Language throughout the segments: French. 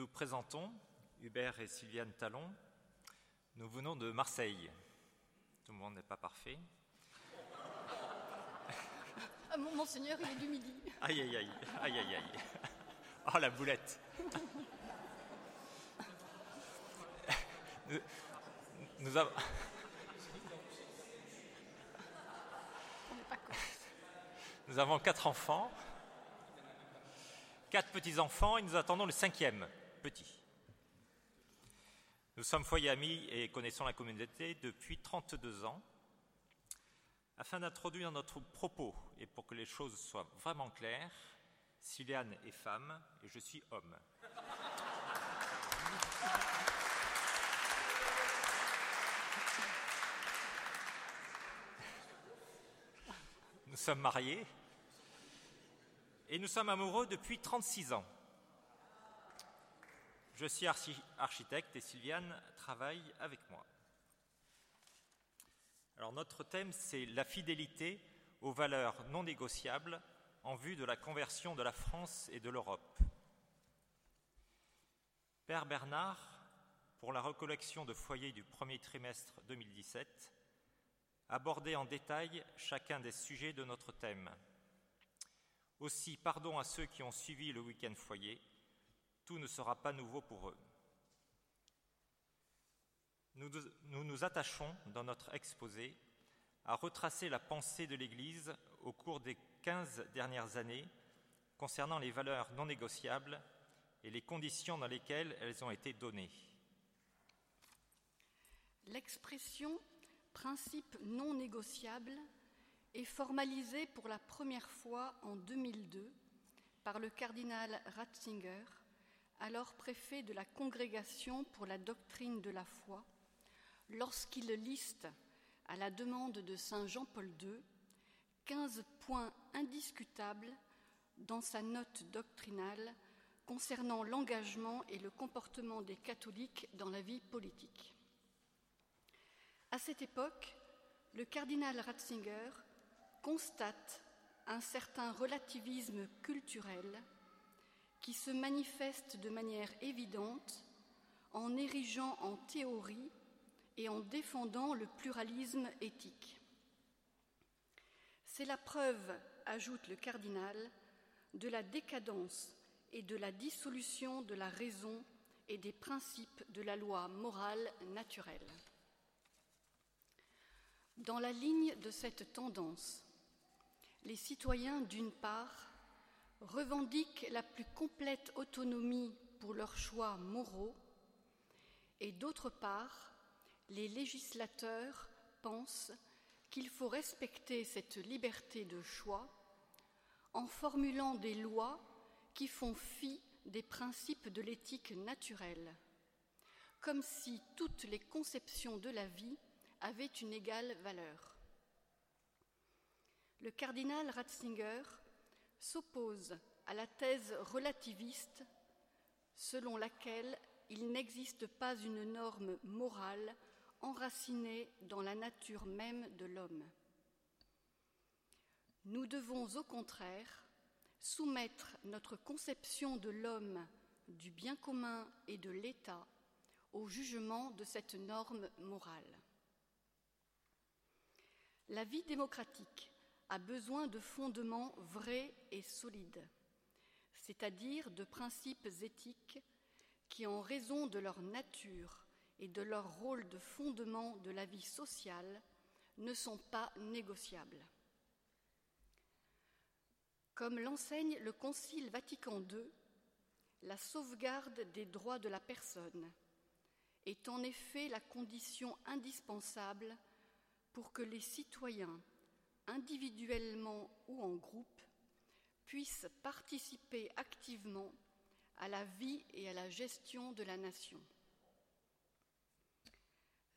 nous présentons, Hubert et Sylviane Talon. Nous venons de Marseille. Tout le monde n'est pas parfait. Ah, monseigneur, il est du midi. Aïe, aïe, aïe, aïe, aïe, aïe. Oh, la boulette. Nous, nous avons... Nous avons quatre enfants, quatre petits-enfants et nous attendons le cinquième, petit. Nous sommes foyer amis et connaissons la communauté depuis 32 ans. Afin d'introduire notre propos et pour que les choses soient vraiment claires, Sylviane est femme et je suis homme. Nous sommes mariés et nous sommes amoureux depuis 36 ans. Je suis architecte et Sylviane travaille avec moi. Alors notre thème, c'est la fidélité aux valeurs non négociables en vue de la conversion de la France et de l'Europe. Père Bernard, pour la recollection de foyers du premier trimestre 2017, abordait en détail chacun des sujets de notre thème. Aussi, pardon à ceux qui ont suivi le week-end foyer, tout ne sera pas nouveau pour eux. Nous, nous nous attachons, dans notre exposé, à retracer la pensée de l'Église au cours des quinze dernières années concernant les valeurs non négociables et les conditions dans lesquelles elles ont été données. L'expression principe non négociable est formalisée pour la première fois en 2002 par le cardinal Ratzinger alors préfet de la Congrégation pour la doctrine de la foi, lorsqu'il liste, à la demande de Saint Jean-Paul II, 15 points indiscutables dans sa note doctrinale concernant l'engagement et le comportement des catholiques dans la vie politique. À cette époque, le cardinal Ratzinger constate un certain relativisme culturel qui se manifeste de manière évidente en érigeant en théorie et en défendant le pluralisme éthique. C'est la preuve, ajoute le cardinal, de la décadence et de la dissolution de la raison et des principes de la loi morale naturelle. Dans la ligne de cette tendance, les citoyens, d'une part, revendiquent la plus complète autonomie pour leurs choix moraux et d'autre part, les législateurs pensent qu'il faut respecter cette liberté de choix en formulant des lois qui font fi des principes de l'éthique naturelle, comme si toutes les conceptions de la vie avaient une égale valeur. Le cardinal Ratzinger s'oppose à la thèse relativiste selon laquelle il n'existe pas une norme morale enracinée dans la nature même de l'homme. Nous devons au contraire soumettre notre conception de l'homme, du bien commun et de l'État au jugement de cette norme morale. La vie démocratique a besoin de fondements vrais et solides, c'est-à-dire de principes éthiques qui, en raison de leur nature et de leur rôle de fondement de la vie sociale, ne sont pas négociables. Comme l'enseigne le Concile Vatican II, la sauvegarde des droits de la personne est en effet la condition indispensable pour que les citoyens individuellement ou en groupe, puissent participer activement à la vie et à la gestion de la nation.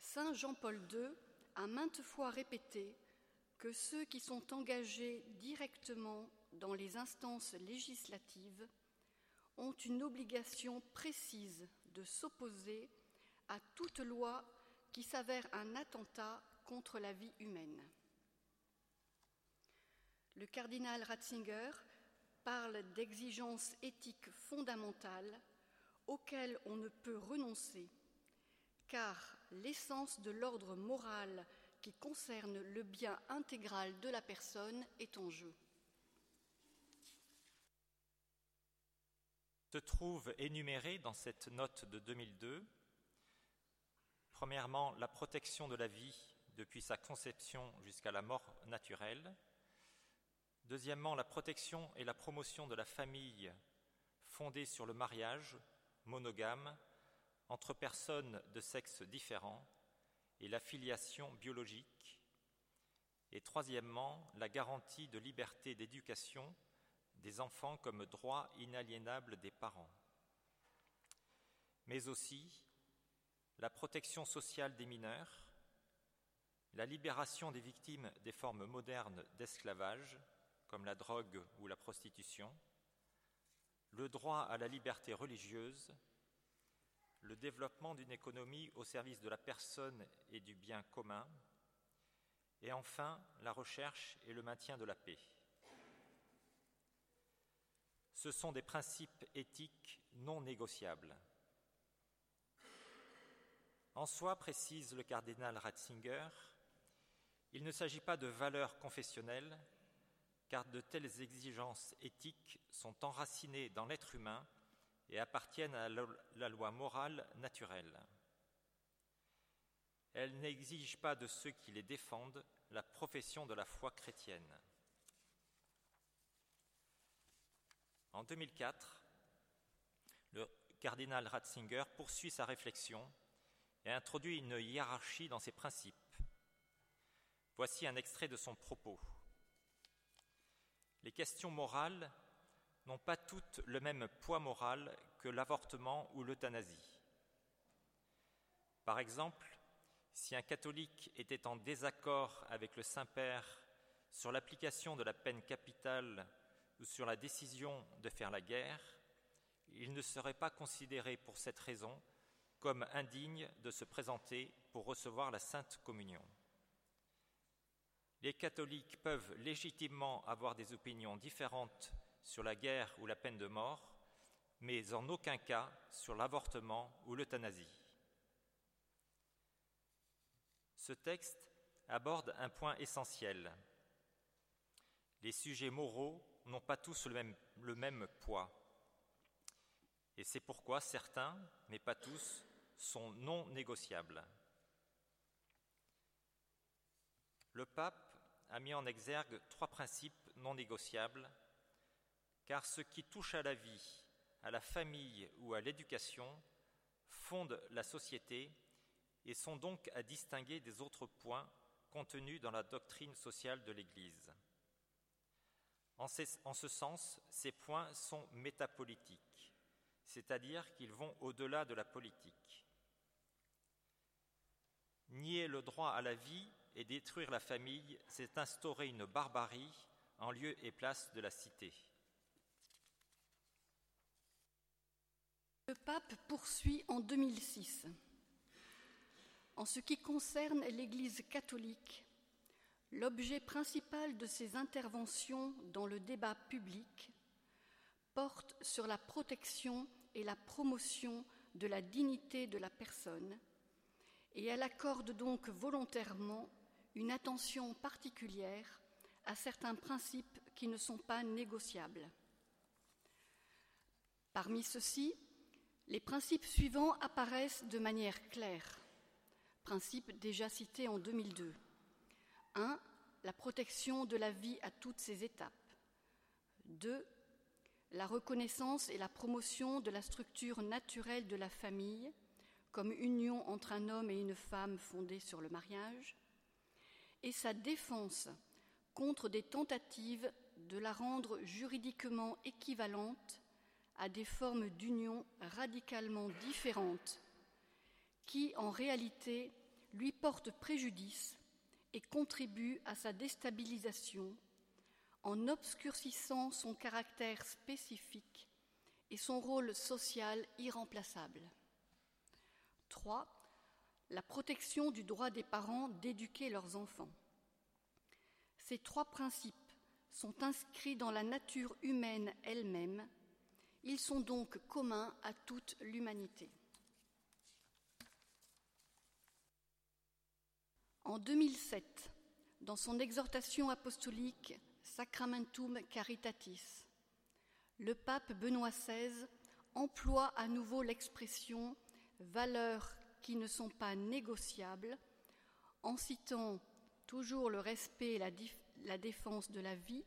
Saint Jean-Paul II a maintes fois répété que ceux qui sont engagés directement dans les instances législatives ont une obligation précise de s'opposer à toute loi qui s'avère un attentat contre la vie humaine. Le cardinal Ratzinger parle d'exigences éthiques fondamentales auquel on ne peut renoncer, car l'essence de l'ordre moral qui concerne le bien intégral de la personne est en jeu. Se trouve énuméré dans cette note de 2002, premièrement, la protection de la vie depuis sa conception jusqu'à la mort naturelle, deuxièmement, la protection et la promotion de la famille fondée sur le mariage monogame entre personnes de sexe différents, et la filiation biologique, et troisièmement, la garantie de liberté d'éducation des enfants comme droit inaliénable des parents, mais aussi la protection sociale des mineurs, la libération des victimes des formes modernes d'esclavage, comme la drogue ou la prostitution, le droit à la liberté religieuse, le développement d'une économie au service de la personne et du bien commun, et enfin la recherche et le maintien de la paix. Ce sont des principes éthiques non négociables. En soi, précise le cardinal Ratzinger, il ne s'agit pas de valeurs confessionnelles, car de telles exigences éthiques sont enracinées dans l'être humain et appartiennent à la loi morale naturelle. Elles n'exigent pas de ceux qui les défendent la profession de la foi chrétienne. En 2004, le cardinal Ratzinger poursuit sa réflexion et introduit une hiérarchie dans ses principes. Voici un extrait de son propos. Les questions morales n'ont pas toutes le même poids moral que l'avortement ou l'euthanasie. Par exemple, si un catholique était en désaccord avec le Saint-Père sur l'application de la peine capitale ou sur la décision de faire la guerre, il ne serait pas considéré pour cette raison comme indigne de se présenter pour recevoir la Sainte Communion. Les catholiques peuvent légitimement avoir des opinions différentes sur la guerre ou la peine de mort, mais en aucun cas sur l'avortement ou l'euthanasie. Ce texte aborde un point essentiel. Les sujets moraux n'ont pas tous le même, poids. Et c'est pourquoi certains, mais pas tous, sont non négociables. Le pape a mis en exergue trois principes non négociables car ce qui touche à la vie, à la famille ou à l'éducation fonde la société et sont donc à distinguer des autres points contenus dans la doctrine sociale de l'Église. En, ce sens, ces points sont métapolitiques, c'est-à-dire qu'ils vont au-delà de la politique. Nier le droit à la vie et détruire la famille, c'est instaurer une barbarie en lieu et place de la cité. Le pape poursuit en 2006. En ce qui concerne l'Église catholique, l'objet principal de ses interventions dans le débat public porte sur la protection et la promotion de la dignité de la personne, et elle accorde donc volontairement une attention particulière à certains principes qui ne sont pas négociables. Parmi ceux-ci, les principes suivants apparaissent de manière claire. Principes déjà cités en 2002. 1. La protection de la vie à toutes ses étapes. 2. La reconnaissance et la promotion de la structure naturelle de la famille comme union entre un homme et une femme fondée sur le mariage, et sa défense contre des tentatives de la rendre juridiquement équivalente à des formes d'union radicalement différentes qui, en réalité, lui portent préjudice et contribuent à sa déstabilisation en obscurcissant son caractère spécifique et son rôle social irremplaçable. 3. La protection du droit des parents d'éduquer leurs enfants. Ces trois principes sont inscrits dans la nature humaine elle-même Ils sont donc communs à toute l'humanité. En 2007, dans son exhortation apostolique Sacramentum Caritatis, le pape Benoît XVI emploie à nouveau l'expression valeurs qui ne sont pas négociables en citant toujours le respect et la, défense de la vie,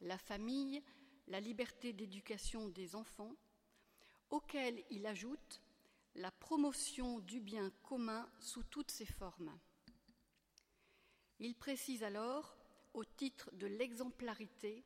la famille, la liberté d'éducation des enfants, auquel il ajoute la promotion du bien commun sous toutes ses formes. Il précise alors, au titre de l'exemplarité,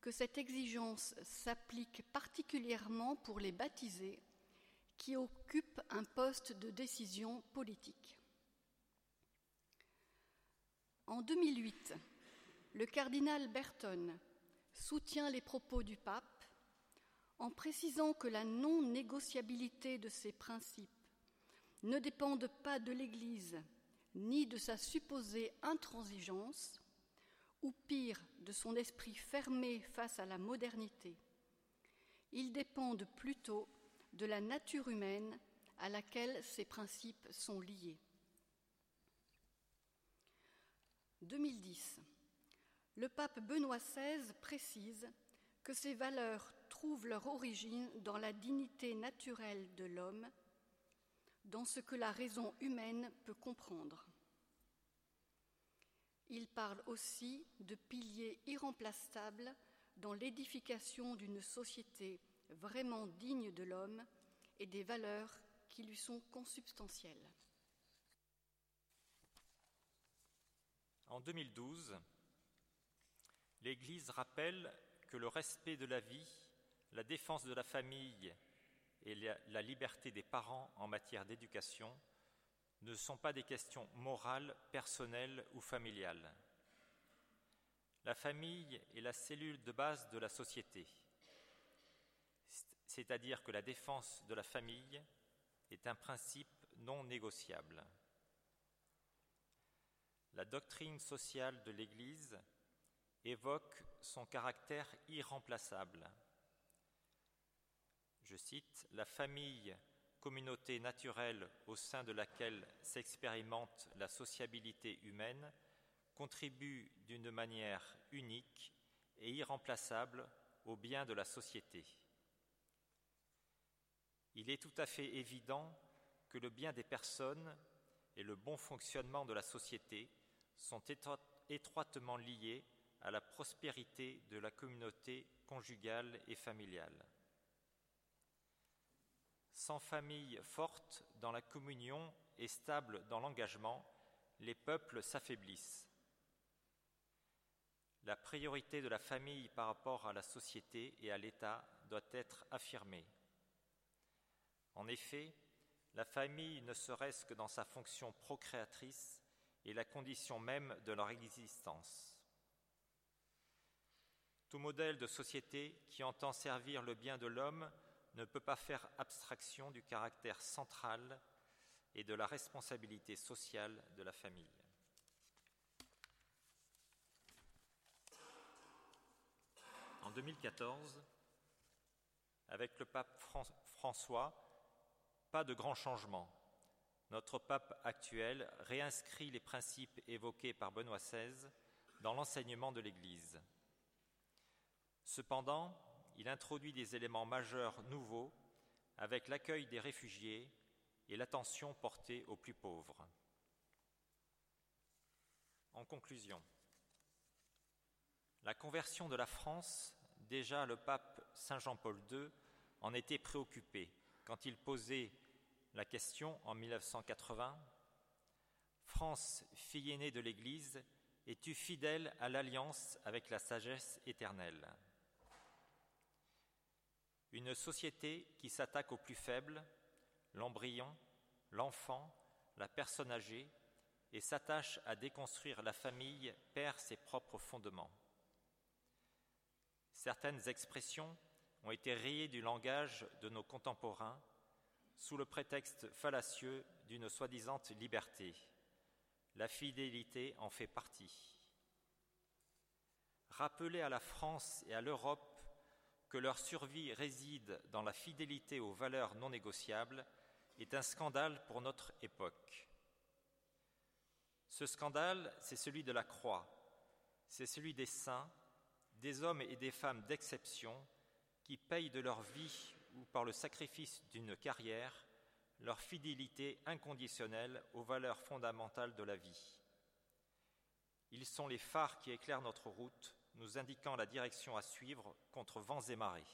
que cette exigence s'applique particulièrement pour les baptisés qui occupent un poste de décision politique. En 2008, le cardinal Berton soutient les propos du pape en précisant que la non-négociabilité de ces principes ne dépendent pas de l'Église ni de sa supposée intransigeance, ou pire, de son esprit fermé face à la modernité. Ils dépendent plutôt de la nature humaine à laquelle ces principes sont liés. 2010. Le pape Benoît XVI précise que ces valeurs trouvent leur origine dans la dignité naturelle de l'homme, dans ce que la raison humaine peut comprendre. Il parle aussi de piliers irremplaçables dans l'édification d'une société vraiment digne de l'homme et des valeurs qui lui sont consubstantielles. En 2012, l'Église rappelle que le respect de la vie, la défense de la famille et la liberté des parents en matière d'éducation ne sont pas des questions morales, personnelles ou familiales. La famille est la cellule de base de la société, c'est-à-dire que la défense de la famille est un principe non négociable. La doctrine sociale de l'Église évoque son caractère irremplaçable. Je cite, La famille communauté naturelle au sein de laquelle s'expérimente la sociabilité humaine, contribue d'une manière unique et irremplaçable au bien de la société. Il est tout à fait évident que le bien des personnes et le bon fonctionnement de la société sont étroitement liés à la prospérité de la communauté conjugale et familiale. Sans famille forte dans la communion et stable dans l'engagement, les peuples s'affaiblissent. La priorité de la famille par rapport à la société et à l'État doit être affirmée. En effet, la famille, ne serait-ce que dans sa fonction procréatrice, est la condition même de leur existence. Tout modèle de société qui entend servir le bien de l'homme ne peut pas faire abstraction du caractère central et de la responsabilité sociale de la famille. En 2014, avec le pape François, pas de grands changements. Notre pape actuel réinscrit les principes évoqués par Benoît XVI dans l'enseignement de l'Église. Cependant, il introduit des éléments majeurs nouveaux avec l'accueil des réfugiés et l'attention portée aux plus pauvres. En conclusion, la conversion de la France, déjà le pape Saint Jean-Paul II en était préoccupé quand il posait la question en 1980 France, fille aînée de l'Église, es-tu fidèle à l'alliance avec la sagesse éternelle? Une société qui s'attaque aux plus faibles, l'embryon, l'enfant, la personne âgée, et s'attache à déconstruire la famille perd ses propres fondements. Certaines expressions ont été rayées du langage de nos contemporains sous le prétexte fallacieux d'une soi-disant liberté. La fidélité en fait partie. Rappeler à la France et à l'Europe que leur survie réside dans la fidélité aux valeurs non négociables est un scandale pour notre époque. Ce scandale, c'est celui de la croix, c'est celui des saints, des hommes et des femmes d'exception qui payent de leur vie ou par le sacrifice d'une carrière leur fidélité inconditionnelle aux valeurs fondamentales de la vie. Ils sont les phares qui éclairent notre route, nous indiquant la direction à suivre contre vents et marées.